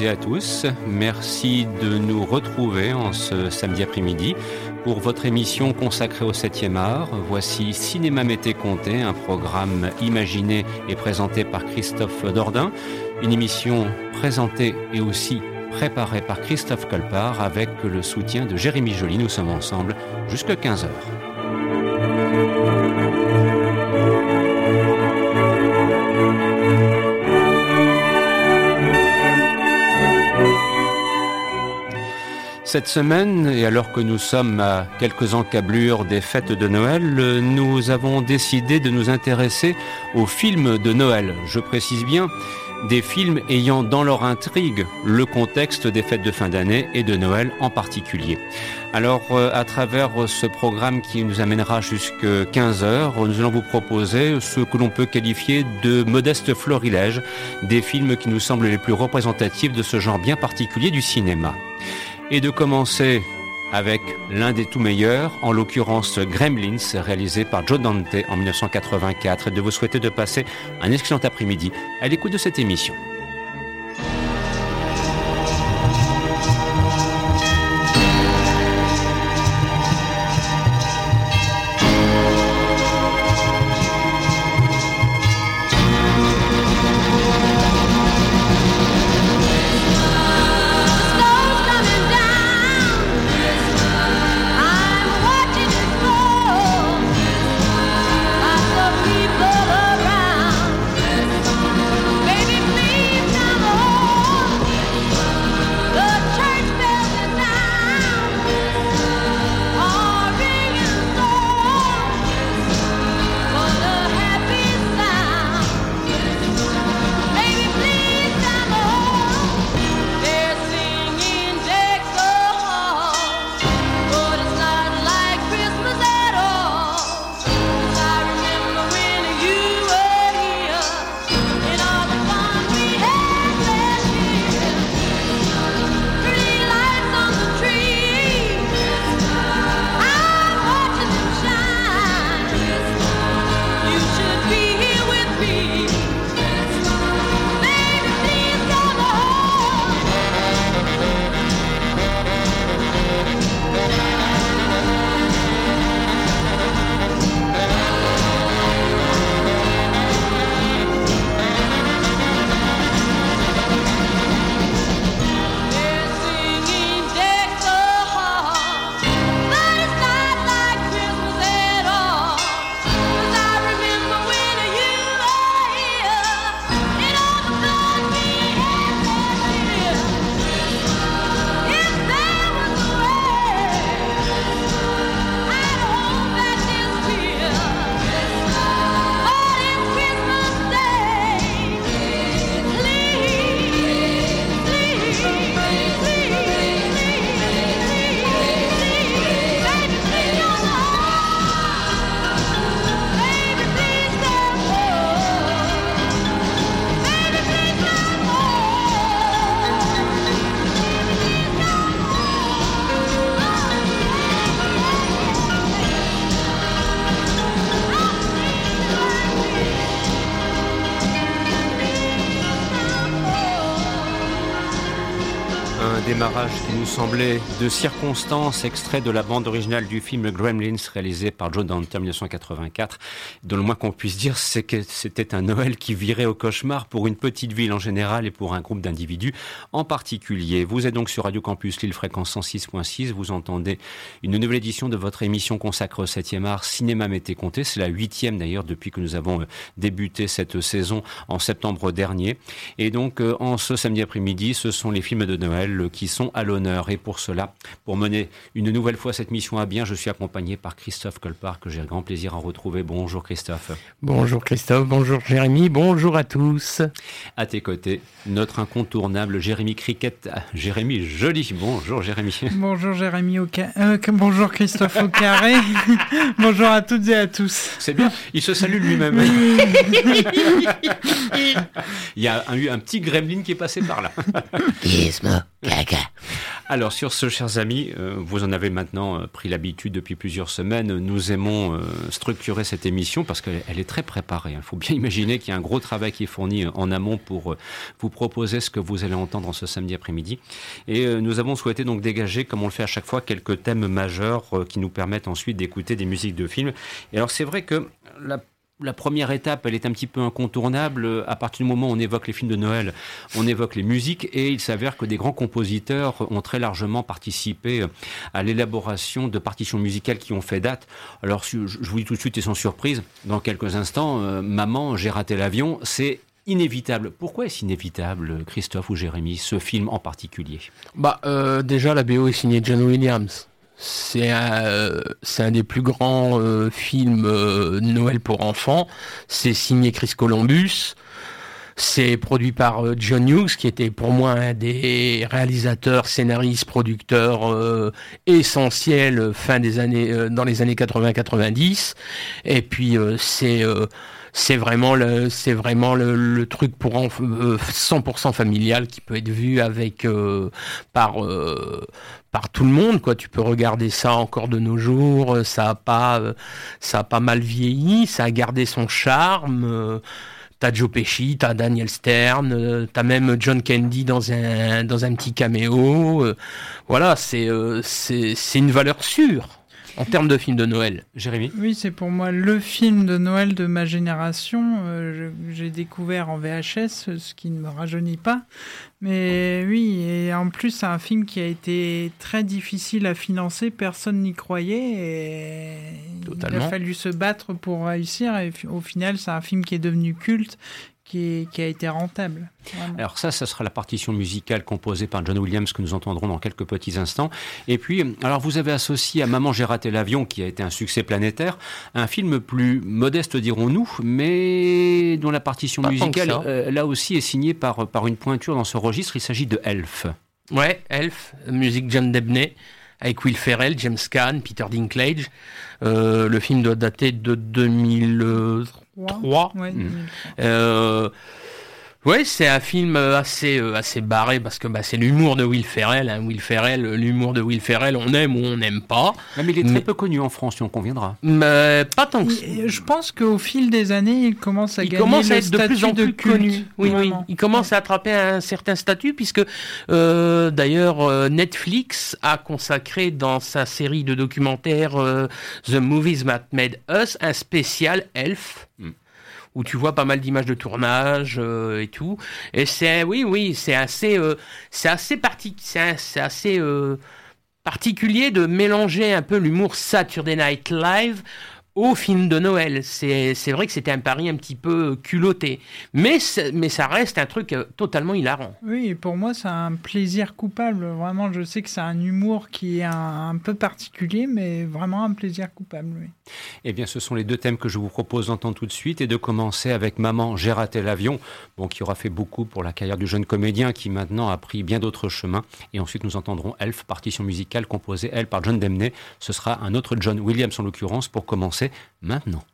et à tous. Merci de nous retrouver en ce samedi après-midi pour votre émission consacrée au 7e art. Voici Cinéma Mété Comté, un programme imaginé et présenté par Christophe Dordain. Une émission présentée et aussi préparée par Christophe Colpart avec le soutien de Jérémy Joly. Nous sommes ensemble jusqu'à 15h. Cette semaine, et alors que nous sommes à quelques encablures des fêtes de Noël, nous avons décidé de nous intéresser aux films de Noël. Je précise bien des films ayant dans leur intrigue le contexte des fêtes de fin d'année et de Noël en particulier. Alors, euh, à travers ce programme qui nous amènera jusqu'à 15 heures, nous allons vous proposer ce que l'on peut qualifier de modeste florilège des films qui nous semblent les plus représentatifs de ce genre bien particulier du cinéma et de commencer avec l'un des tout meilleurs, en l'occurrence Gremlins, réalisé par Joe Dante en 1984, et de vous souhaiter de passer un excellent après-midi à l'écoute de cette émission. De circonstances, extrait de la bande originale du film Gremlins réalisé par Joe Dante en 1984, dont le moins qu'on puisse dire, c'est que c'était un Noël qui virait au cauchemar pour une petite ville en général et pour un groupe d'individus en particulier. Vous êtes donc sur Radio Campus Lille, fréquence 106.6, vous entendez une nouvelle édition de votre émission consacrée au 7e art, Cinéma Mété Comté. C'est la huitième d'ailleurs depuis que nous avons euh, débuté cette saison en septembre dernier. Et donc, euh, en ce samedi après-midi, ce sont les films de Noël qui sont à l'honneur. Et pour cela, pour mener une nouvelle fois cette mission à bien, je suis accompagné par Christophe Colpart, que j'ai grand plaisir à retrouver. Bonjour Christophe. Bonjour Christophe, bonjour Jérémy, bonjour à tous. À tes côtés, notre incontournable Jérémy Cricket. Ah, Jérémy Joli. Bonjour Jérémy. Bonjour Jérémy au euh, bonjour Christophe au carré. bonjour à toutes et à tous. C'est bien, il se salue lui-même. il y a eu un, petit gremlin qui est passé par là. Gizmo. Alors sur ce, chers amis, euh, vous en avez maintenant euh, pris l'habitude depuis plusieurs semaines. Nous aimons euh, structurer cette émission parce qu'elle est très préparée. Il faut bien imaginer qu'il y a un gros travail qui est fourni en amont pour vous proposer ce que vous allez entendre ce samedi après-midi. Et nous avons souhaité donc dégager, comme on le fait à chaque fois, quelques thèmes majeurs qui nous permettent ensuite d'écouter des musiques de films. Et alors c'est vrai que la la première étape, elle est un petit peu incontournable. À partir du moment où on évoque les films de Noël, on évoque les musiques et il s'avère que des grands compositeurs ont très largement participé à l'élaboration de partitions musicales qui ont fait date. Alors, je vous dis tout de suite et sans surprise, dans quelques instants, euh, Maman, j'ai raté l'avion, c'est inévitable. Pourquoi est-ce inévitable, Christophe ou Jérémy, ce film en particulier? Bah, euh, déjà, la BO est signée John Williams. C'est un, euh, des plus grands euh, films euh, Noël pour enfants. C'est signé Chris Columbus. C'est produit par John Hughes, qui était pour moi un des réalisateurs, scénaristes, producteurs essentiels fin des années, dans les années 80-90. Et puis c'est c'est vraiment le vraiment le, truc pour 100% familial qui peut être vu avec par par tout le monde quoi tu peux regarder ça encore de nos jours ça a pas ça a pas mal vieilli ça a gardé son charme T'as Joe Pesci, t'as Daniel Stern, t'as même John Candy dans un dans un petit caméo. Voilà, c'est c'est une valeur sûre en termes de film de Noël. Jérémy Oui, c'est pour moi le film de Noël de ma génération. Euh, j'ai découvert en VHS, ce qui ne me rajeunit pas. Mais oui, et en plus, c'est un film qui a été très difficile à financer. Personne n'y croyait. Et Il a fallu se battre pour réussir. Et au final, c'est un film qui est devenu culte, qui, a été rentable. Alors ça, ça sera la partition musicale composée par John Williams que nous entendrons dans quelques petits instants. Et puis, alors vous avez associé à Maman j'ai raté l'avion, qui a été un succès planétaire, un film plus modeste dirons-nous, mais dont la partition musicale, euh, là aussi, est signée par, par une pointure dans ce registre. Il s'agit de Elf. Ouais, Elf, musique John Debney avec Will Ferrell, James Caan, Peter Dinklage. Euh, le film doit dater de 2003. Ouais, oui, c'est un film euh, assez euh, assez barré parce que bah, c'est l'humour de Will Ferrell. Hein. Will Ferrell, l'humour de Will Ferrell, on aime ou on n'aime pas. mais il est très peu connu en France, si on conviendra. Mais pas tant que Je pense qu'au fil des années, il commence à il gagner commence à être de plus en plus connu. Oui, oui. Il commence à attraper un certain statut puisque euh, d'ailleurs Netflix a consacré dans sa série de documentaires The Movies That Made Us un spécial Elf. Hmm où tu vois pas mal d'images de tournage euh, et tout. Et c'est, oui, oui, c'est assez, euh, c'est assez parti, c'est assez euh, particulier de mélanger un peu l'humour Saturday Night Live au film de Noël. C'est vrai que c'était un pari un petit peu culotté. Mais, mais ça reste un truc euh, totalement hilarant. Oui, pour moi, c'est un plaisir coupable. Vraiment, je sais que c'est un humour qui est un, peu particulier, mais vraiment un plaisir coupable. Oui. Eh bien, ce sont les deux thèmes que je vous propose d'entendre tout de suite et de commencer avec Maman, j'ai raté l'avion, bon, qui aura fait beaucoup pour la carrière du jeune comédien qui maintenant a pris bien d'autres chemins. Et ensuite, nous entendrons Elf, partition musicale composée, elle, par John Demney. Ce sera un autre John Williams en l'occurrence pour commencer maintenant.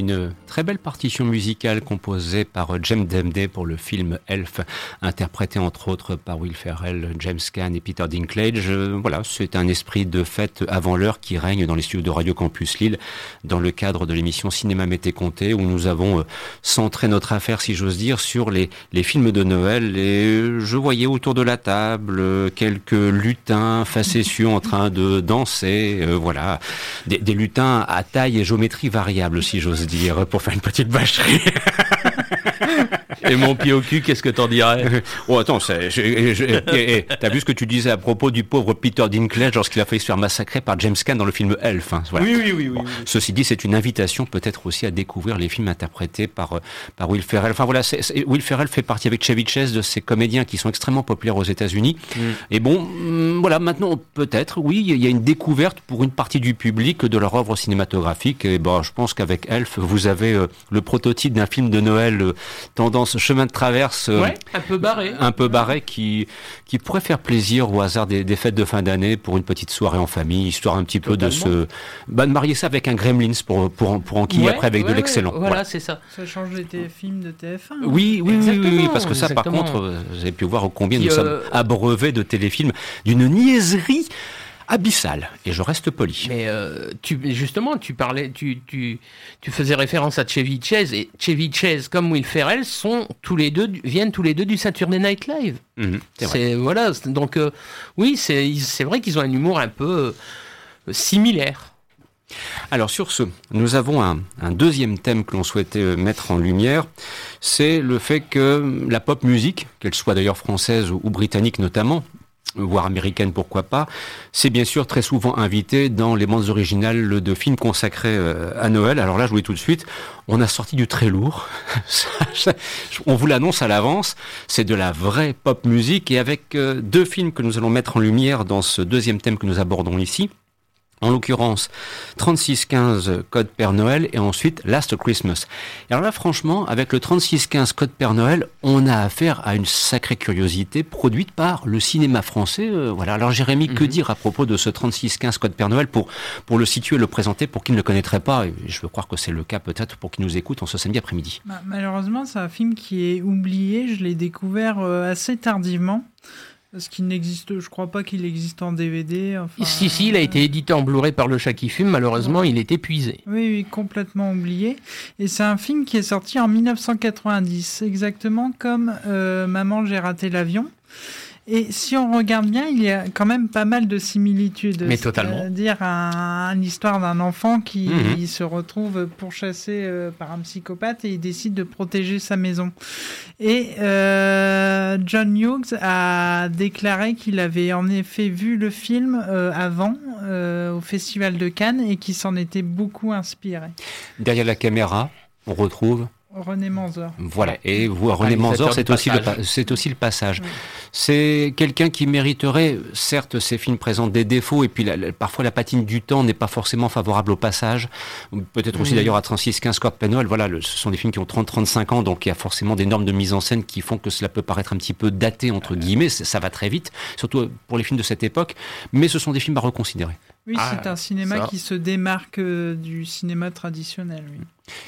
Une très belle partition musicale composée par James Demday pour le film Elf, interprété entre autres par Will Ferrell, James Caan et Peter Dinklage. Euh, voilà, c'est un esprit de fête avant l'heure qui règne dans les studios de Radio Campus Lille dans le cadre de l'émission Cinéma Mété Comté où nous avons euh, centré notre affaire, si j'ose dire, sur les, les films de Noël et je voyais autour de la table euh, quelques lutins facétieux en train de danser, voilà, des, des lutins à taille et géométrie variable, si j'ose dire, pour faire une petite bâcherie. Et mon pied au cul, qu'est-ce que t'en dirais Oh attends, t'as vu ce que tu disais à propos du pauvre Peter Dinklage lorsqu'il a failli se faire massacrer par James Caan dans le film Elf. Hein, oui, oui, oui, oui, Ceci dit, c'est une invitation peut-être aussi à découvrir les films interprétés par euh, par Will Ferrell. Enfin voilà, Will Ferrell fait partie avec Chevy Chase de ces comédiens qui sont extrêmement populaires aux États-Unis. Mm. Et bon, mm, voilà, maintenant peut-être, oui, il y a une découverte pour une partie du public de leur œuvre cinématographique. Et bon, je pense qu'avec Elf, vous avez euh, le prototype d'un film de Noël euh, tendance chemin de traverse euh, un peu barré, un peu barré qui qui pourrait faire plaisir au hasard des, fêtes de fin d'année pour une petite soirée en famille, histoire un petit peu de se bah, de marier ça avec un Gremlins pour pour pour enquiller après avec de l'excellent. voilà, c'est ça. Ça change des films de TF1. Oui, oui, oui, oui, parce que ça, par contre, vous avez pu voir combien nous sommes abreuvés de téléfilms d'une niaiserie abyssal. Et je reste poli. Mais euh, tu, justement, tu parlais, tu, tu, tu, faisais référence à Chevy Chase et Chevy Chase comme Will Ferrell sont tous les deux viennent tous les deux du Saturday Night Live. Mhm, c'est voilà. Donc euh, oui, c'est vrai qu'ils ont un humour un peu euh, similaire. Alors sur ce, nous avons un, un deuxième thème que l'on souhaitait mettre en lumière, c'est le fait que la pop musique, qu'elle soit d'ailleurs française ou britannique notamment, voire américaine, pourquoi pas, c'est bien sûr très souvent invité dans les bandes originales de films consacrés euh, à Noël. Alors là, je vous dis tout de suite, on a sorti du très lourd. on vous l'annonce à l'avance, c'est de la vraie pop musique et avec euh, deux films que nous allons mettre en lumière dans ce deuxième thème que nous abordons ici en l'occurrence 3615 Code Père Noël et ensuite Last Christmas. Et alors là, franchement, avec le 3615 Code Père Noël, on a affaire à une sacrée curiosité produite par le cinéma français. Euh, voilà. Alors Jérémy, que mhm. dire à propos de ce 3615 Code Père Noël pour, pour le situer, le présenter pour qui ne le connaîtrait pas? Et Je veux croire que c'est le cas peut-être pour qui nous écoute en ce samedi après-midi. Bah, malheureusement, c'est un film qui est oublié. Je l'ai découvert euh, assez tardivement. Ce qui n'existe, je crois pas qu'il existe en DVD. si, si, il a été édité en Blu-ray par Le Chat qui fume. Malheureusement, il est épuisé. Oui, oui, complètement oublié. Et c'est un film qui est sorti en 1990, exactement comme euh, Maman, j'ai raté l'avion. Et si on regarde bien, il y a quand même pas mal de similitudes. Mais totalement. C'est-à-dire l'histoire d'un enfant qui mhm. se retrouve pourchassé euh, par un psychopathe et il décide de protéger sa maison. Et euh, John Hughes a déclaré qu'il avait en effet vu le film euh, avant au Festival de Cannes et qu'il s'en était beaucoup inspiré. Derrière la caméra, on retrouve René Manzor. Voilà, et vous, René Manzor, c'est aussi, le, aussi le passage. C'est quelqu'un qui mériterait, certes, ces films présentent des défauts, et puis parfois la patine du temps n'est pas forcément favorable au passage. Peut-être aussi d'ailleurs à 36-15 Corp Penol, voilà, ce sont des films qui ont 30-35 ans, donc il y a forcément des normes de mise en scène qui font que cela peut paraître un petit peu daté, entre guillemets, ça va très vite, surtout pour les films de cette époque, mais ce sont des films à reconsidérer. Oui, ah, c'est un cinéma qui se démarque euh, du cinéma traditionnel. Oui.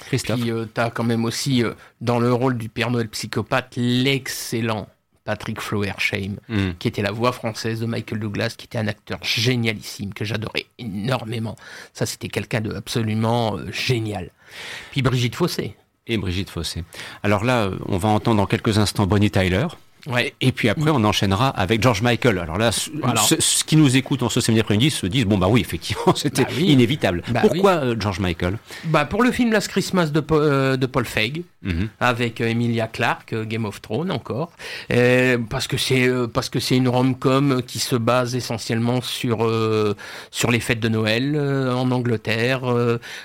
Christophe. Puis euh, tu as quand même aussi euh, dans le rôle du Père Noël psychopathe l'excellent Patrick Floersheim, mm. qui était la voix française de Michael Douglas, qui était un acteur génialissime que j'adorais énormément. Ça, c'était quelqu'un de absolument génial. Puis Brigitte Fossé. Et Brigitte Fossé. Alors là, on va entendre dans quelques instants Bonnie Tyler. Ouais. Et puis après, on enchaînera avec George Michael. Alors là, ce, qui nous écoute en ce samedi après-midi se disent bon bah oui, effectivement, c'était bah inévitable. Bah Pourquoi euh, George Michael? Bah pour le film Last Christmas de, euh, de Paul Feig, mhm. avec euh, Emilia Clarke, Game of Thrones encore, parce que c'est parce que c'est une rom-com qui se base essentiellement sur sur les fêtes de Noël en Angleterre.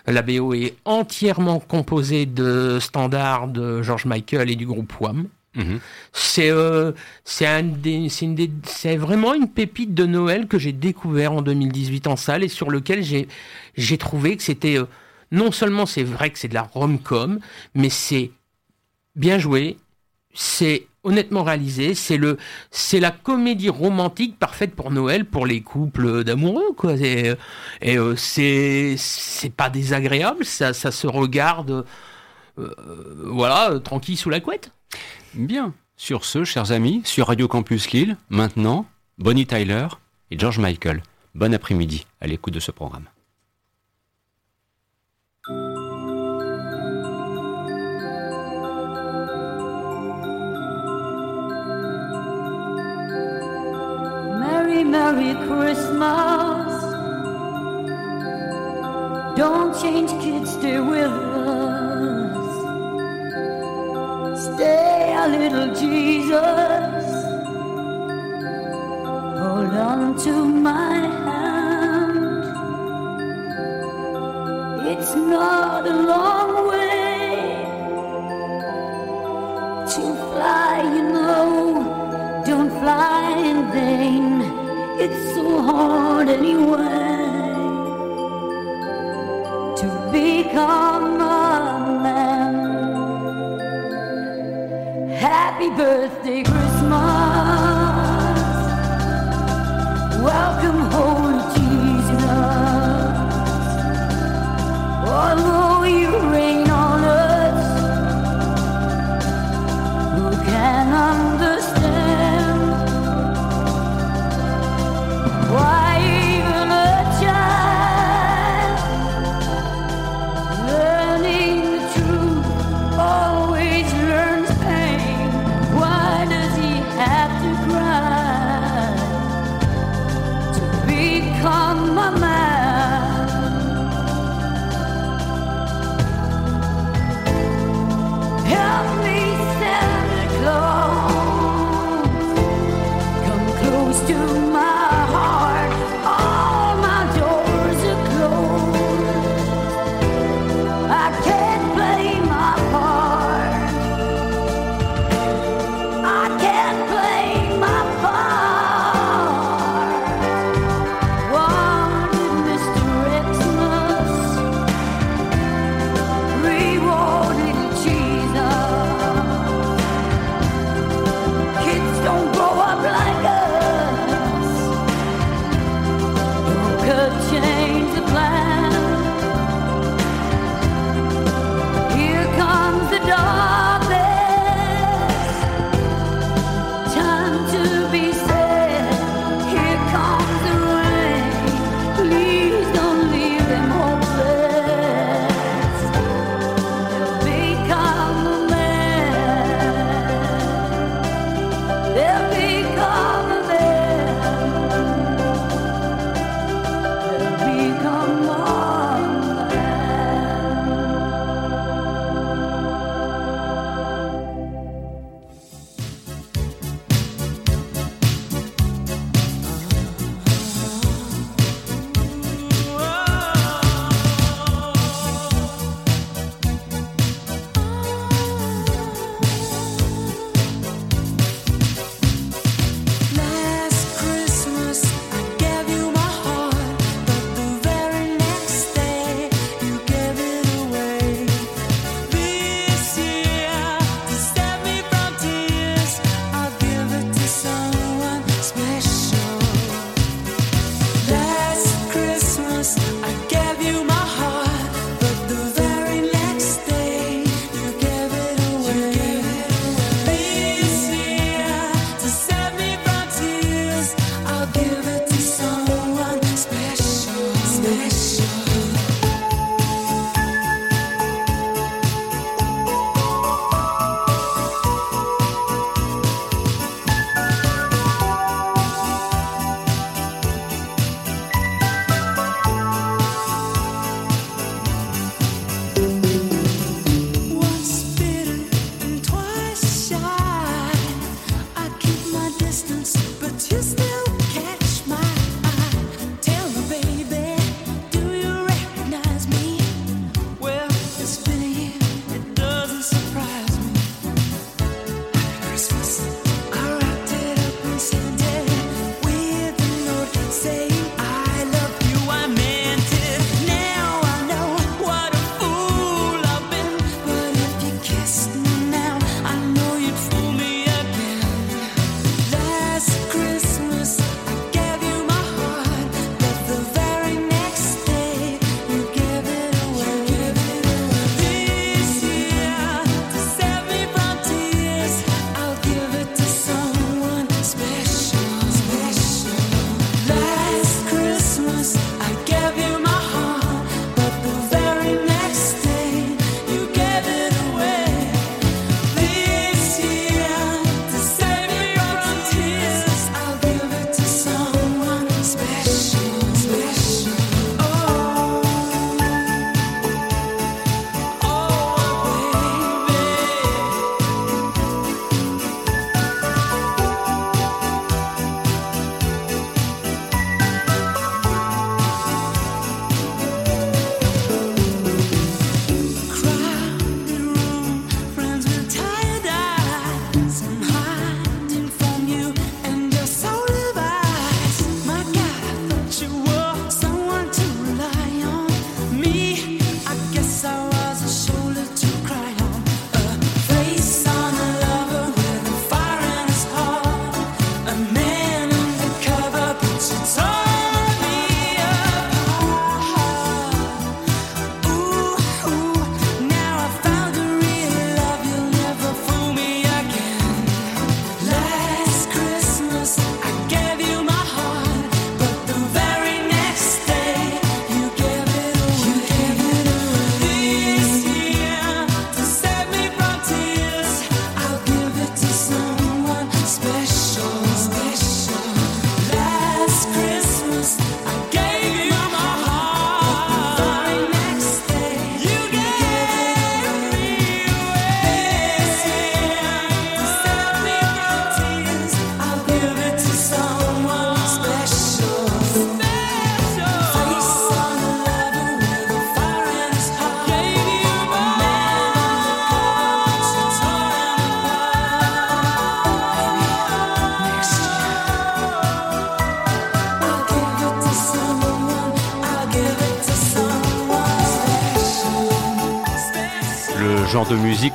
la BO est entièrement composée de standards de George Michael et du groupe Wham. Mhm. C'est euh, c'est vraiment une pépite de Noël que j'ai découvert en 2018 en salle et sur lequel j'ai trouvé que c'était euh, non seulement c'est vrai que c'est de la rom-com, mais c'est bien joué, c'est honnêtement réalisé. C'est le, c'est la comédie romantique parfaite pour Noël, pour les couples d'amoureux, quoi. Et, euh, c'est, c'est pas désagréable, ça, ça se regarde, voilà, tranquille sous la couette. Bien. Sur ce, chers amis, sur Radio Campus Lille, maintenant, Bonnie Tyler et George Michael. Bon après-midi à l'écoute de ce programme. Merry, Merry Christmas. Don't change, kids, stay with. Stay little Jesus. Hold on to my hand. It's not a long way to fly, you know. Don't fly in vain. It's so hard anyway to become Happy birthday, Christmas. Welcome home, Jesus. Although you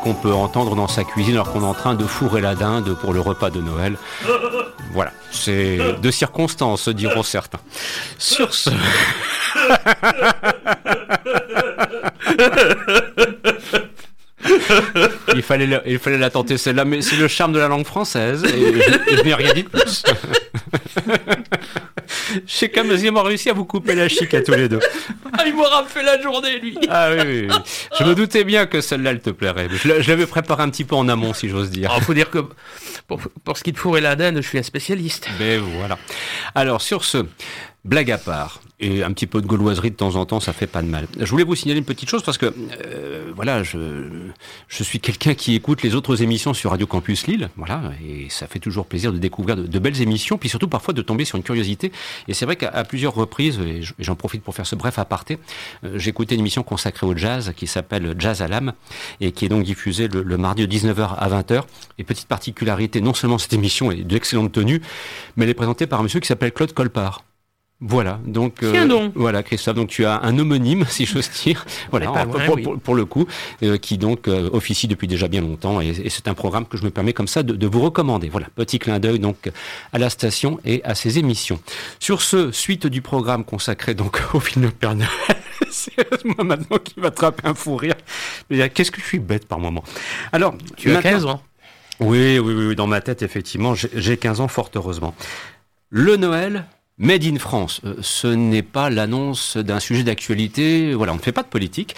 qu'on peut entendre dans sa cuisine alors qu'on est en train de fourrer la dinde pour le repas de Noël. Voilà, c'est de circonstance, diront certains. Sur ce... il, fallait la, il fallait la tenter celle-là, mais c'est le charme de la langue française et je n'ai rien dit de plus. J'ai quand même réussi à vous couper la chic à tous les deux. Ah, il m'aura fait la journée, lui. Ah oui, oui, oui. Je me doutais bien que celle-là, elle te plairait. Je l'a- je l'avais préparé un petit peu en amont, si j'ose dire. Il faut dire que pour, pour ce qui est de fourrer la dinde, je suis un spécialiste. Mais voilà. Alors, sur ce, blague à part, et un petit peu de gauloiserie de temps en temps, ça fait pas de mal. Je voulais vous signaler une petite chose parce que, euh, voilà, je, je suis quelqu'un qui écoute les autres émissions sur Radio Campus Lille, voilà, et ça fait toujours plaisir de découvrir de, belles émissions, puis surtout parfois de tomber sur une curiosité. Et c'est vrai qu'à plusieurs reprises, et je- et j'en profite pour faire ce bref aparté, euh, écouté une émission consacrée au jazz qui s'appelle Jazz à l'âme et qui est donc diffusée le, le mardi de 19h à 20h. Et petite particularité, non seulement cette émission est d'excellente tenue, mais elle est présentée par un monsieur qui s'appelle Claude Colpart. Voilà, donc, euh, Tiens donc. voilà Christophe, donc tu as un homonyme, si j'ose dire, voilà, pas pour, loin, pour- oui. pour- pour le coup, euh, qui donc euh, officie depuis déjà bien longtemps, et, et c'est un programme que je me permets comme ça de, de vous recommander. Voilà, petit clin d'œil donc à la station et à ses émissions. Sur ce, suite du programme consacré donc au film de Père Noël, c'est moi maintenant qui va attraper un fou rire. Je veux dire, Qu'est-ce que je suis bête par moment? Alors, Tu as maintenant- 15 ans. oui, oui, oui, oui, dans ma tête, effectivement, j'ai- j'ai 15 ans, fort heureusement. Le Noël, Made in France, Euh, ce n'est pas l'annonce d'un sujet d'actualité, voilà, on ne fait pas de politique.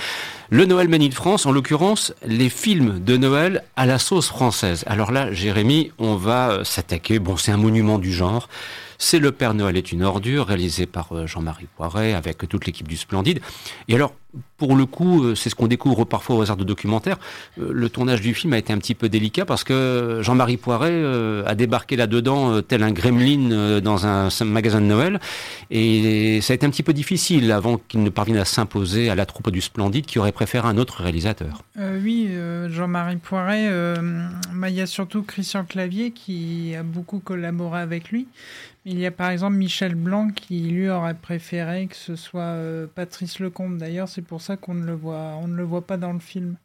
Le Noël Made in France, en l'occurrence, les films de Noël à la sauce française. Alors là, Jérémy, on va euh, s'attaquer, bon, c'est un monument du genre. C'est Le Père Noël est une ordure, réalisé par euh, Jean-Marie Poiret, avec toute l'équipe du Splendide. Et alors, pour le coup, euh, c'est ce qu'on découvre parfois au hasard de documentaires. Euh, Le tournage du film a été un petit peu délicat parce que Jean-Marie Poiret a débarqué là-dedans tel un gremlin dans un magasin de Noël. Et ça a été un petit peu difficile avant qu'il ne parvienne à s'imposer à la troupe du Splendide qui aurait préféré un autre réalisateur. Oui, Jean-Marie Poiret, bah, il y a surtout Christian Clavier qui a beaucoup collaboré avec lui. Il y a par exemple Michel Blanc qui lui aurait préféré que ce soit euh, Patrice Lecomte. D'ailleurs, c'est pour ça qu'on ne le voit, on ne le voit pas dans le film.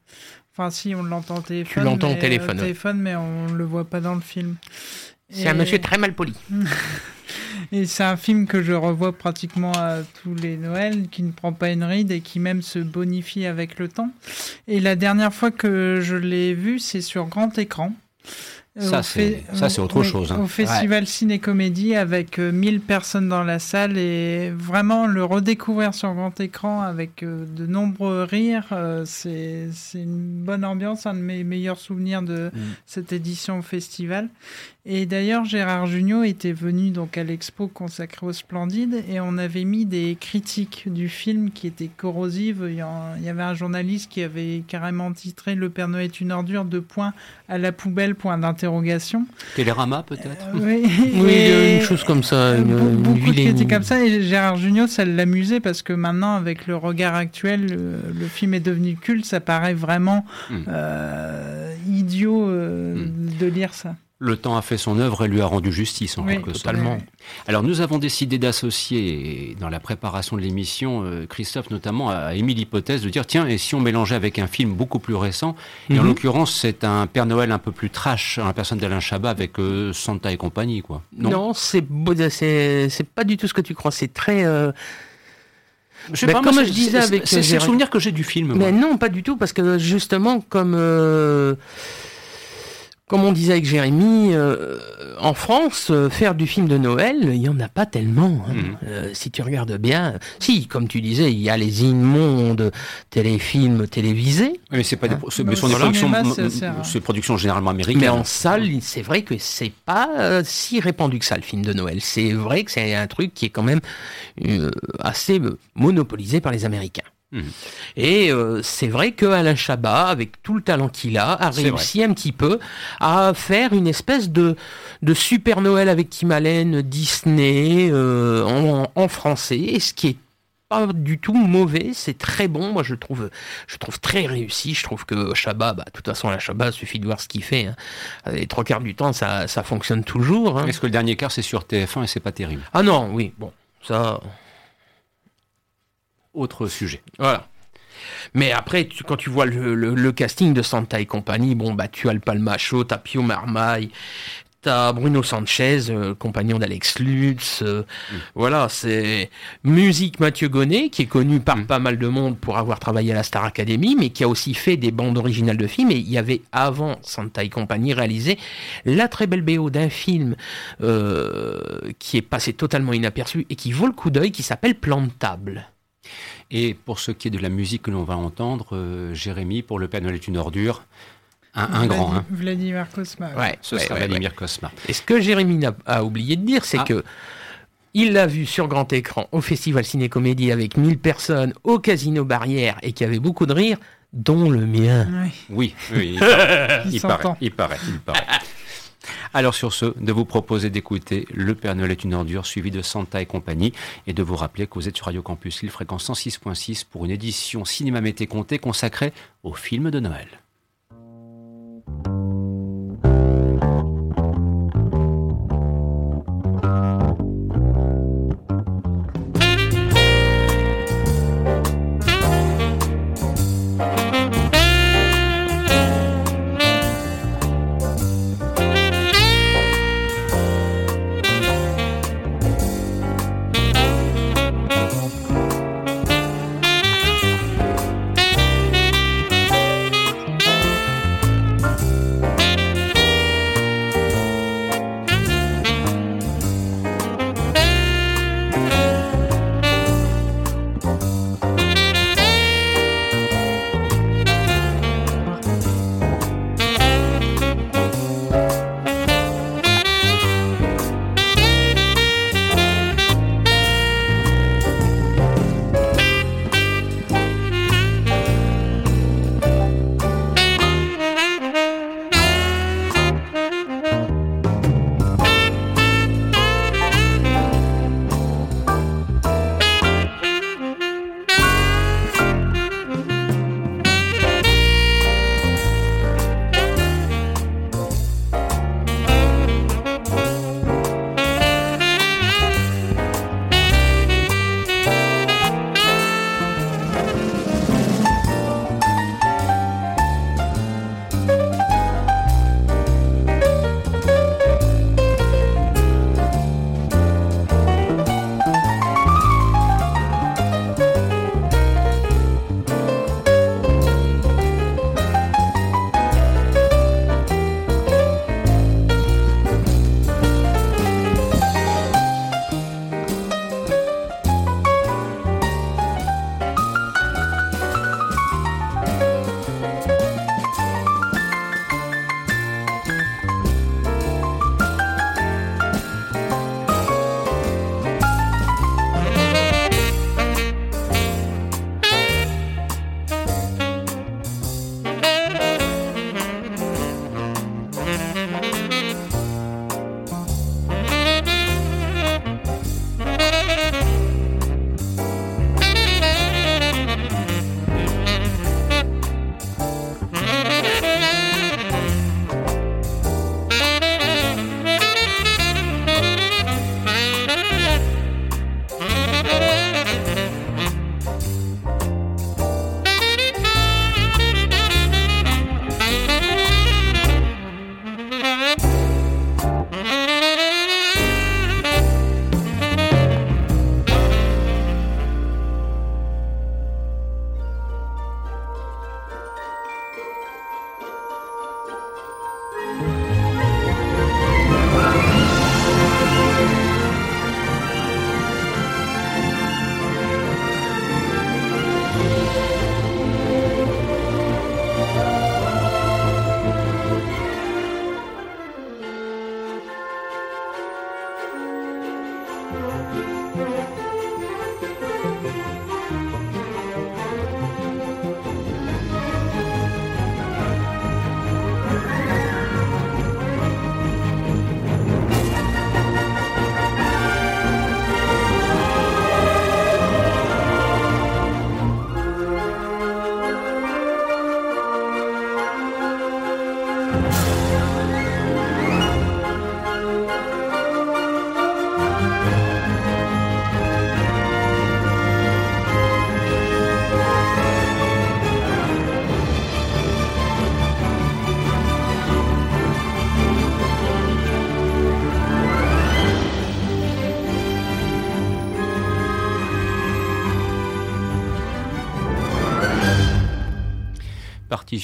Enfin, si, on l'entend au téléphone. l'entends au mais, téléphone, mais on ne le voit pas dans le film. C'est un monsieur très mal poli. et c'est un film que je revois pratiquement à tous les Noëls, qui ne prend pas une ride et qui même se bonifie avec le temps. Et la dernière fois que je l'ai vu, c'est sur grand écran. Euh, Ça, c'est- autre chose, hein. Au festival Ciné-Comédie avec euh, 1000 personnes dans la salle et vraiment le redécouvrir sur grand écran avec euh, de nombreux rires, euh, c'est c'est une bonne ambiance, un de mes meilleurs souvenirs de Mm. cette édition au festival. Et d'ailleurs, Gérard Jugnot était venu donc à l'expo consacrée au Splendide et on avait mis des critiques du film qui étaient corrosives. Il y, avait un journaliste qui avait carrément titré Le Père Noël est une ordure, deux points à la poubelle, point d'interrogation. Télérama peut-être Euh, oui, Oui, Et- une chose comme ça. Une, Be- une beaucoup de vilaine- critiques comme ça et Gérard Jugnot ça l'amusait parce que maintenant avec le regard actuel le, le film est devenu culte ça paraît vraiment Mm. euh, idiot euh, Mm. de lire ça Le temps a fait son œuvre et lui a rendu justice en Oui, quelque totalement. Alors nous avons décidé d'associer dans la préparation de l'émission, euh, Christophe notamment a émis l'hypothèse de dire tiens et si on mélangeait avec un film beaucoup plus récent? Et en Mhm. l'occurrence c'est un Père Noël un peu plus trash, la personne d'Alain Chabat avec euh, Santa et compagnie quoi. Non, c'est beau- c'est c'est pas du tout ce que tu crois. C'est très. euh, Je sais pas, comme moi, je disais avec, c'est le souvenir que j'ai du film. moi. Mais non, pas du tout, parce que justement, comme comme on disait avec Jérémy, euh, en France, euh, faire du film de Noël, il y en a pas tellement. hein. Mhm. Euh, si tu regardes bien, si, comme tu disais, il y a les immondes téléfilms télévisés, Mais c'est pas des, mais ce sont des productions, c'est généralement américaines. mais en salle, c'est vrai que c'est pas si répandu que ça le film de Noël. C'est vrai que c'est un truc qui est quand même euh, assez monopolisé par les Américains. Mhm. Et euh, c'est vrai que Alain Chabat, avec tout le talent qu'il a, a réussi un petit peu à faire une espèce de, de super Noël avec Tim Allen, Disney, euh, en, en français, et ce qui est pas du tout mauvais, c'est très bon. Moi, je le trouve, je trouve très réussi. Je trouve que Chabat, bah, de toute façon, Alain Chabat, suffit de voir ce qu'il fait. hein. Les trois quarts du temps, ça, ça fonctionne toujours. hein. Est-ce que le dernier quart c'est sur TF1 et c'est pas terrible? Ah non, oui, bon, ça, Autre sujet. voilà. Mais après, tu- quand tu vois le, le- le casting de Santa et compagnie, bon, bah, tu as le Palmacho, t'as Pio Marmaille, t'as Bruno Sanchez, euh, compagnon d'Alex Lutz. euh, Voilà, c'est musique Mathieu Gonnet, qui est connu par Mm. pas mal de monde pour avoir travaillé à la Star Academy, mais qui a aussi fait des bandes originales de films. Et il y avait avant Santa et compagnie réalisé la très belle BO d'un film euh, qui est passé totalement inaperçu et qui vaut le coup d'œil, qui s'appelle Plan de table. Et pour ce qui est de la musique que l'on va entendre, euh, Jérémy, pour Le Père Noël est une ordure, un, un grand. Hein. Vladimir Kosma. Ouais, Ce ouais, sera ouais, Vladimir Cosma. Et ce que Jérémy a, a oublié de dire, c'est Ah. que il l'a vu sur grand écran au Festival Ciné-Comédie avec 1000 personnes au Casino Barrière et qui avait beaucoup de rire, dont le mien. Oui, oui, il paraît, il il paraît, s'entend. il paraît, il paraît. Alors sur ce, de vous proposer d'écouter Le Père Noël est une ordure suivi de Santa et compagnie et de vous rappeler que vous êtes sur Radio Campus Lille fréquence 106.6 pour une édition Cinéma Mété Comté consacrée au film de Noël.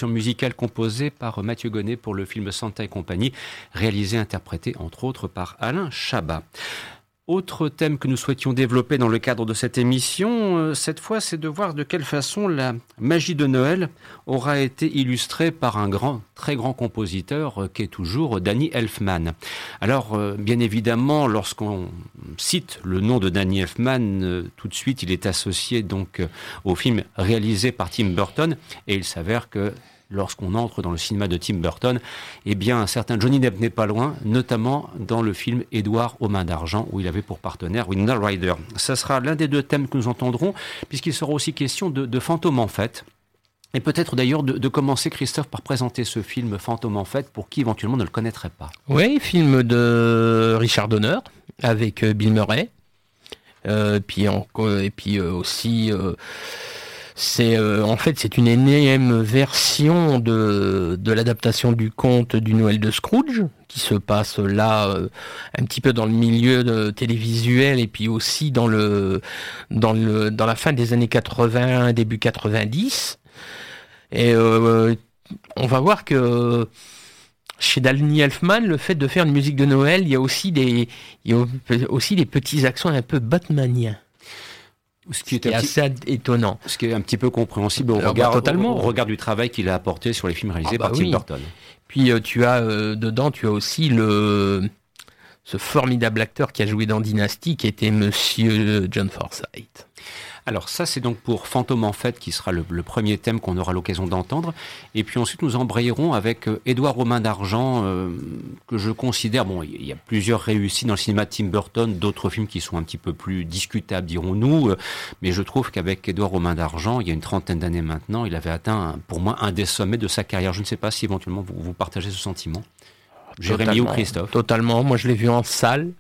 Musicale composée par Mathieu Gonnet pour le film Santa et compagnie, réalisé et interprété entre autres par Alain Chabat. Autre thème que nous souhaitions développer dans le cadre de cette émission, euh, cette fois, c'est de voir de quelle façon la magie de Noël aura été illustrée par un grand, très grand compositeur euh, qui est toujours Danny Elfman. Alors, euh, bien évidemment, lorsqu'on cite le nom de Danny Elfman, tout de suite, il est associé donc au film réalisé par Tim Burton, et il s'avère que lorsqu'on entre dans le cinéma de Tim Burton, eh bien, un certain Johnny Depp n'est pas loin, notamment dans le film Édouard aux mains d'argent, où il avait pour partenaire Winona Ryder. Ça sera l'un des deux thèmes que nous entendrons, puisqu'il sera aussi question de, fantômes en fait. Et peut-être d'ailleurs de, commencer, Christophe, par présenter ce film Fantôme en fait pour qui éventuellement ne le connaîtrait pas. Oui, film de Richard Donner avec euh, Bill Murray. Euh, puis et puis euh, aussi c'est euh, en fait c'est une énième version de, de l'adaptation du conte du Noël de Scrooge qui se passe là euh, un petit peu dans le milieu de, télévisuel et puis aussi dans le dans le dans la fin des années 80 début 90 et euh, on va voir que chez Danny Elfman, le fait de faire une musique de Noël, il y a aussi des, il y a aussi des petits accents un peu batmaniens. Ce qui est, assez étonnant. Ce qui est un petit peu compréhensible au, regard, totalement. regard du travail qu'il a apporté sur les films réalisés ah par bah Tim Burton. Puis euh, tu as euh, dedans, tu as aussi le ce formidable acteur qui a joué dans Dynasty, qui était Monsieur John Forsythe. Alors ça, c'est donc pour Fantôme en fait, qui sera le, premier thème qu'on aura l'occasion d'entendre. Et puis ensuite, nous embrayerons avec euh, Édouard Romain d'Argent, euh, que je considère, bon, il y a plusieurs réussites dans le cinéma de Tim Burton, d'autres films qui sont un petit peu plus discutables, dirons-nous. Euh, mais je trouve qu'avec Édouard Romain d'Argent, il y a une trentaine d'années maintenant, il avait atteint, pour moi, un des sommets de sa carrière. Je ne sais pas si éventuellement vous partagez ce sentiment. Jérémy ou Christophe Totalement. Moi, je l'ai vu en salle.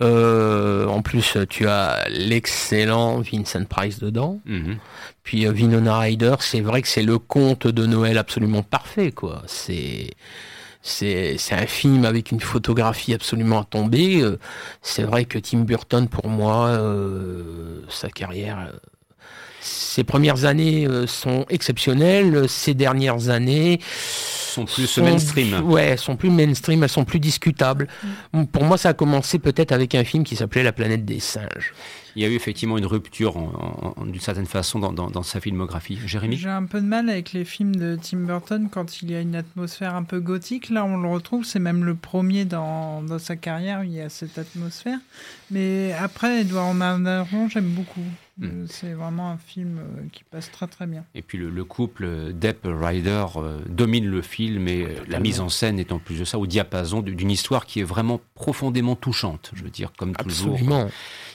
Euh, en plus, tu as l'excellent Vincent Price dedans. Mhm. Puis euh, Vinona Ryder, c'est vrai que c'est le conte de Noël absolument parfait, quoi. C'est c'est un film avec une photographie absolument à tomber. Euh, c'est vrai que Tim Burton, pour moi, sa carrière, ses premières années sont exceptionnelles. Ses dernières années sont plus mainstream. Ouais, sont plus mainstream, elles sont plus discutables. Mm. Pour moi, ça a commencé peut-être avec un film qui s'appelait La planète des singes. Il y a eu effectivement une rupture d'une certaine façon dans, sa filmographie. Jérémy? J'ai un peu de mal avec les films de Tim Burton quand il y a une atmosphère un peu gothique. Là, on le retrouve, c'est même le premier dans, dans, sa carrière où il y a cette atmosphère. Mais après, Edouard Mandaron, j'aime beaucoup. Hmm. Euh, c'est vraiment un film euh, qui passe très très bien. Et puis le, couple Depp-Ryder euh, domine le film et la mise en scène est en plus de ça au diapason d'une histoire qui est vraiment profondément touchante. Je veux dire, comme toujours.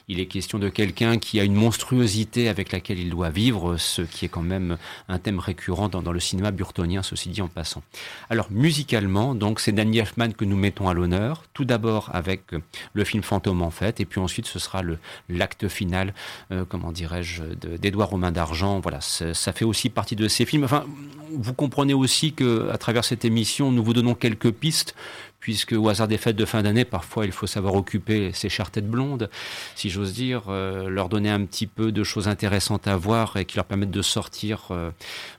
Il est question de quelqu'un qui a une monstruosité avec laquelle il doit vivre, ce qui est quand même un thème récurrent dans, le cinéma burtonien, ceci dit en passant. Alors musicalement, donc c'est Danny Elfman que nous mettons à l'honneur, tout d'abord avec le film Fantôme en fait, et puis ensuite ce sera l'acte final, euh, comment dirais-je, d'Edouard Romain d'Argent. Voilà, ça fait aussi partie de ces films. Enfin, vous comprenez aussi que à travers cette émission, nous vous donnons quelques pistes puisque au hasard des fêtes de fin d'année, parfois il faut savoir occuper ces chères têtes blondes, si j'ose dire, euh, leur donner un petit peu de choses intéressantes à voir et qui leur permettent de sortir euh,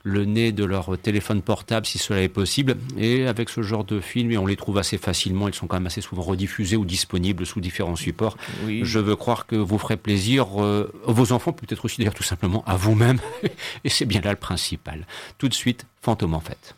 le nez de leur téléphone portable si cela est possible. Et avec ce genre de films, et on les trouve assez facilement, ils sont quand même assez souvent rediffusés ou disponibles sous différents supports. Je veux croire que vous ferez plaisir, euh, vos enfants, peut-être aussi d'ailleurs tout simplement à vous-même, et c'est bien là le principal. Tout de suite, fantôme en fait.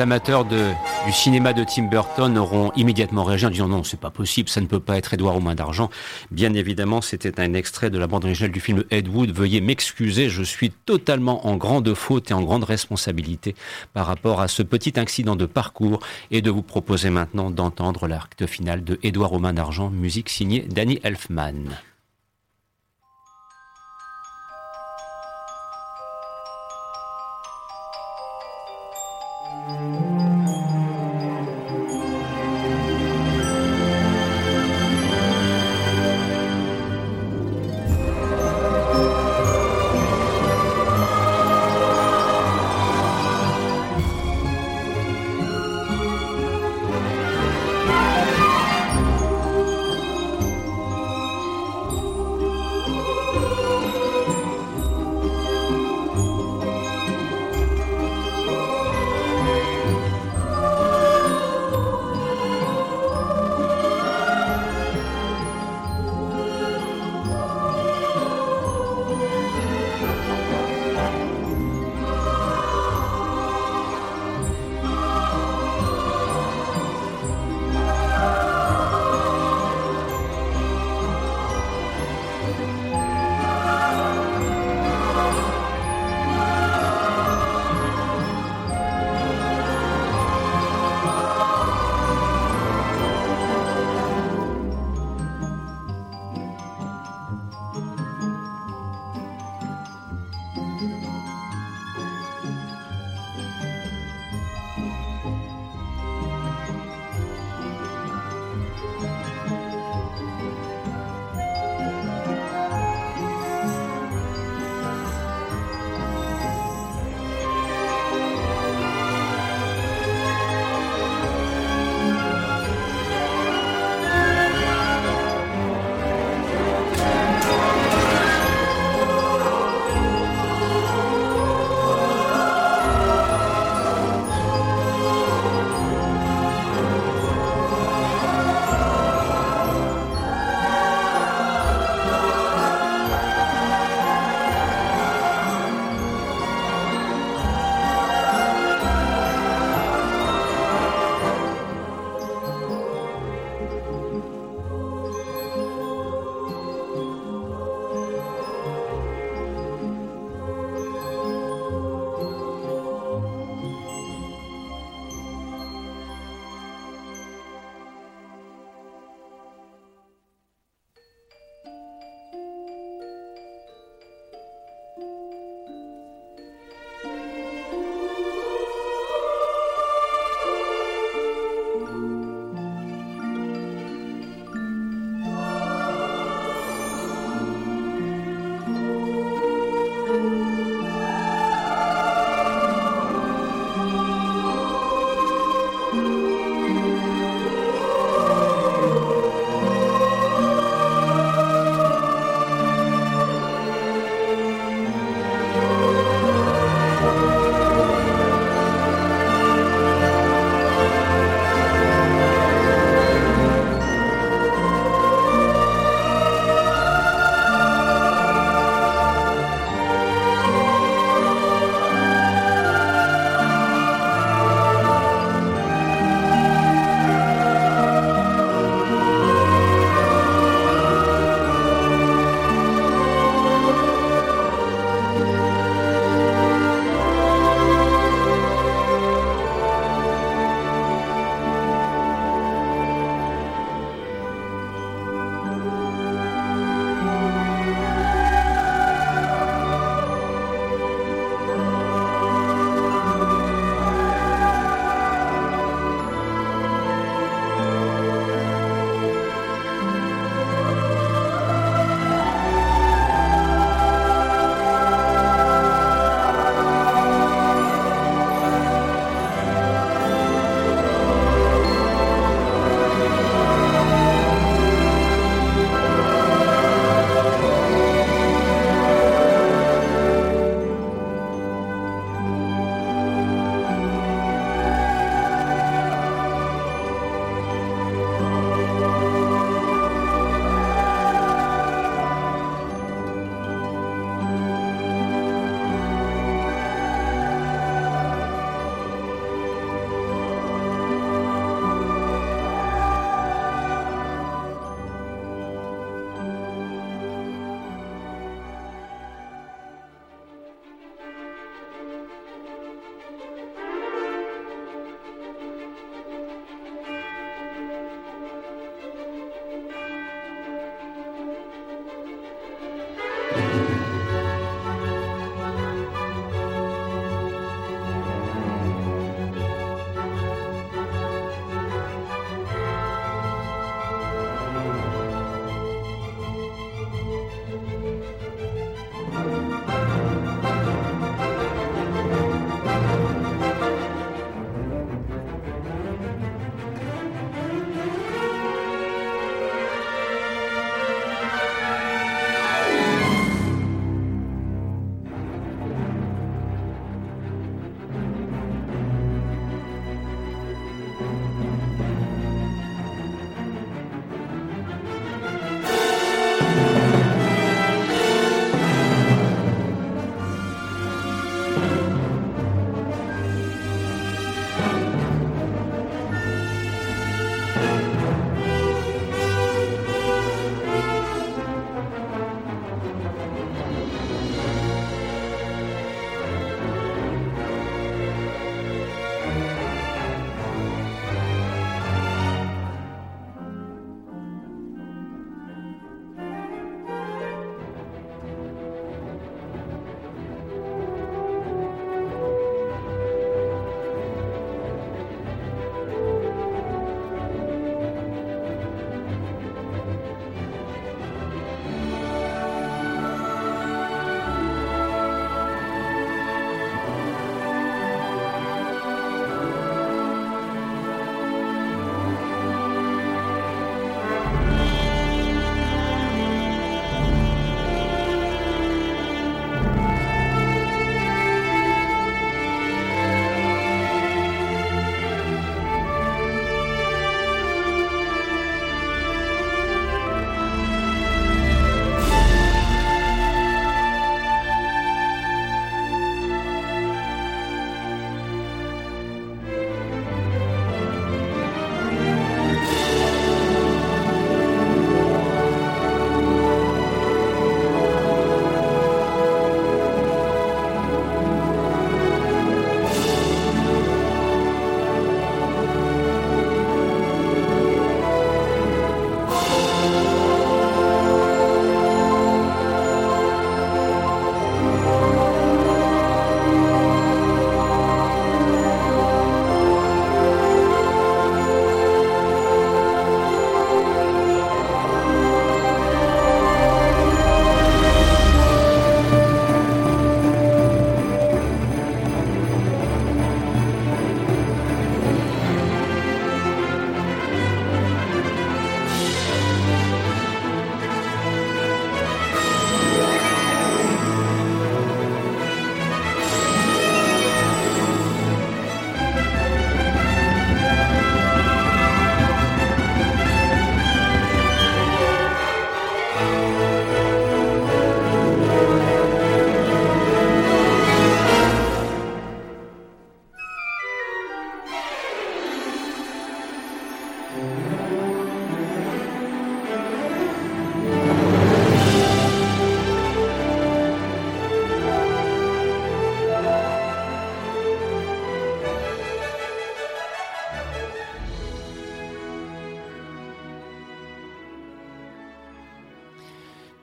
Les amateurs de, du cinéma de Tim Burton auront immédiatement réagi en disant non, c'est pas possible, ça ne peut pas être Edouard aux mains d'argent. Bien évidemment, c'était un extrait de la bande originale du film Ed Wood. Veuillez m'excuser, je suis totalement en grande faute et en grande responsabilité par rapport à ce petit accident de parcours et de vous proposer maintenant d'entendre l'acte final de Édouard aux mains d'argent, musique signée Danny Elfman.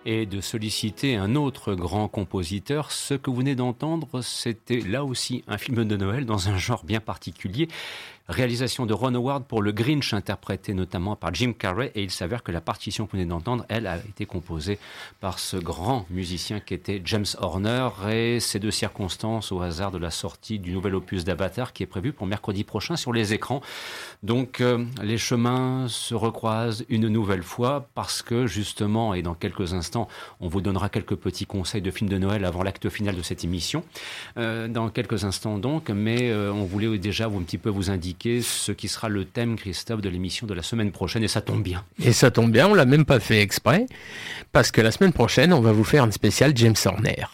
Et de solliciter un autre grand compositeur. Ce que vous venez d'entendre, c'était là aussi un film de Noël dans un genre bien particulier. Réalisation de Ron Howard pour le Grinch, interprété notamment par Jim Carrey. Et il s'avère que la partition que vous venez d'entendre, elle, a été composée par ce grand musicien qui était James Horner. Et ces deux circonstances au hasard de la sortie du nouvel opus d'Avatar qui est prévu pour mercredi prochain sur les écrans. Donc euh, les chemins se recroisent une nouvelle fois parce que justement, et dans quelques instants, on vous donnera quelques petits conseils de films de Noël avant l'acte final de cette émission. Euh, dans quelques instants donc, mais euh, on voulait déjà vous un petit peu vous indiquer ce qui sera le thème, Christophe, de l'émission de la semaine prochaine. Et ça tombe bien. Et ça tombe bien, on l'a même pas fait exprès, parce que la semaine prochaine, on va vous faire une spéciale James Horner.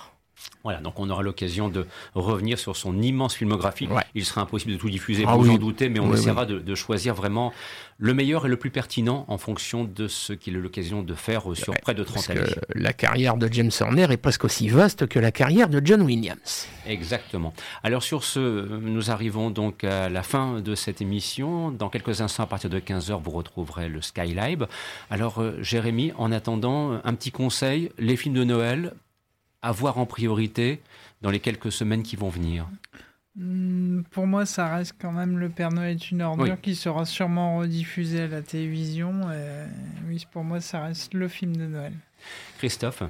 Voilà, donc on aura l'occasion de revenir sur son immense filmographie. Il sera impossible de tout diffuser, ah vous en doutez, mais on essaiera De, choisir vraiment le meilleur et le plus pertinent en fonction de ce qu'il a l'occasion de faire sur près de 30 années. la carrière de James Horner est presque aussi vaste que la carrière de John Williams. Exactement. Alors sur ce, nous arrivons donc à la fin de cette émission. Dans quelques instants, à partir de 15h, vous retrouverez le Skylab. Alors euh, Jérémy, en attendant, un petit conseil, les films de Noël, à voir en priorité dans les quelques semaines qui vont venir hmm, pour moi, ça reste quand même Le Père Noël est une ordure qui sera sûrement rediffusé à la télévision. oui, pour moi, ça reste le film de Noël. Christophe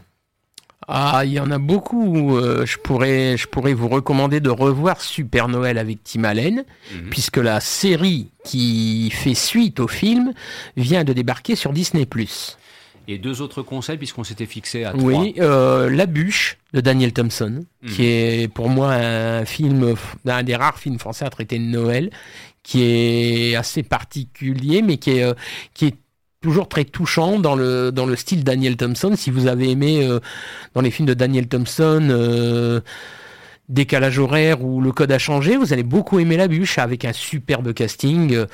ah, il y en a beaucoup. Euh, je, pourrais, je pourrais vous recommander de revoir Super Noël avec Tim Allen, mhm. puisque la série qui fait suite au film vient de débarquer sur Disney ⁇ et deux autres conseils, puisqu'on s'était fixé à trois. Oui, euh, La Bûche de Daniel Thompson, qui mhm. est pour moi un film, un des rares films français à traiter de Noël, qui est assez particulier, mais qui est, euh, qui est toujours très touchant dans le, dans le style Daniel Thompson. Si vous avez aimé euh, dans les films de Daniel Thompson, euh, Décalage horaire ou Le Code a changé, vous allez beaucoup aimer La Bûche avec un superbe casting.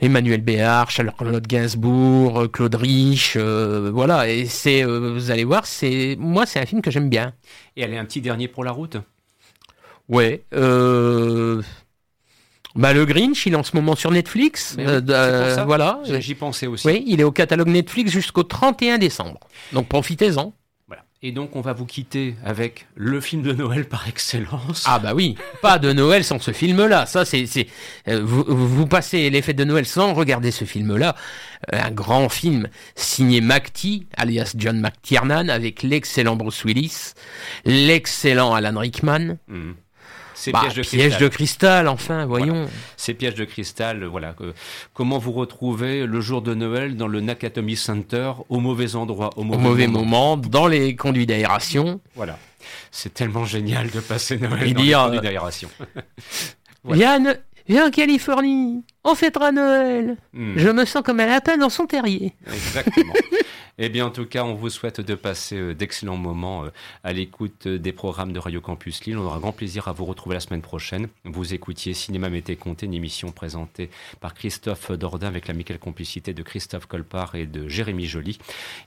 Emmanuel Béard, Charles-Claude Gainsbourg, euh, Claude Rich, euh, voilà. Et c'est, euh, vous allez voir, c'est moi, c'est un film que j'aime bien. Et allez, un petit dernier pour la route. Ouais. Bah, le Grinch, il est en ce moment sur Netflix. voilà. J'y pensais aussi. Oui, il est au catalogue Netflix jusqu'au 31 décembre. Donc profitez-en. Et donc, on va vous quitter avec le film de Noël par excellence. Ah bah oui, pas de Noël sans ce film-là. Ça, c'est, c'est euh, vous, vous, passez les fêtes de Noël sans regarder ce film-là. Euh, un grand film signé McTee, alias John McTiernan, avec l'excellent Bruce Willis, l'excellent Alan Rickman. Mmh. Ces bah, pièges, de, cristal. enfin, voyons. Ces pièges de cristal, voilà. comment vous retrouvez le jour de Noël dans le Nakatomi Center au mauvais endroit, au mauvais, moment. dans les conduits d'aération. Voilà. C'est tellement génial de passer Noël dans les conduits d'aération. Yann, viens en Californie, on fêtera Noël. Hmm. Je me sens comme un lapin dans son terrier. Exactement. Eh bien, en tout cas, on vous souhaite de passer euh, d'excellents moments euh, à l'écoute euh, des programmes de Radio Campus Lille. On aura grand plaisir à vous retrouver la semaine prochaine. Vous écoutiez Cinéma Mété Comté, une émission présentée par Christophe Dordain avec l'amicale complicité de Christophe Colpart et de Jérémy Joly.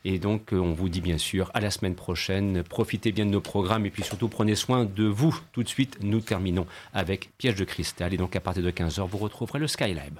Et donc, on vous dit bien sûr à la semaine prochaine. Profitez bien de nos programmes et puis surtout prenez soin de vous. Tout de suite, nous terminons avec Piège de cristal. Et donc, à partir de 15h, vous retrouverez le Skylab.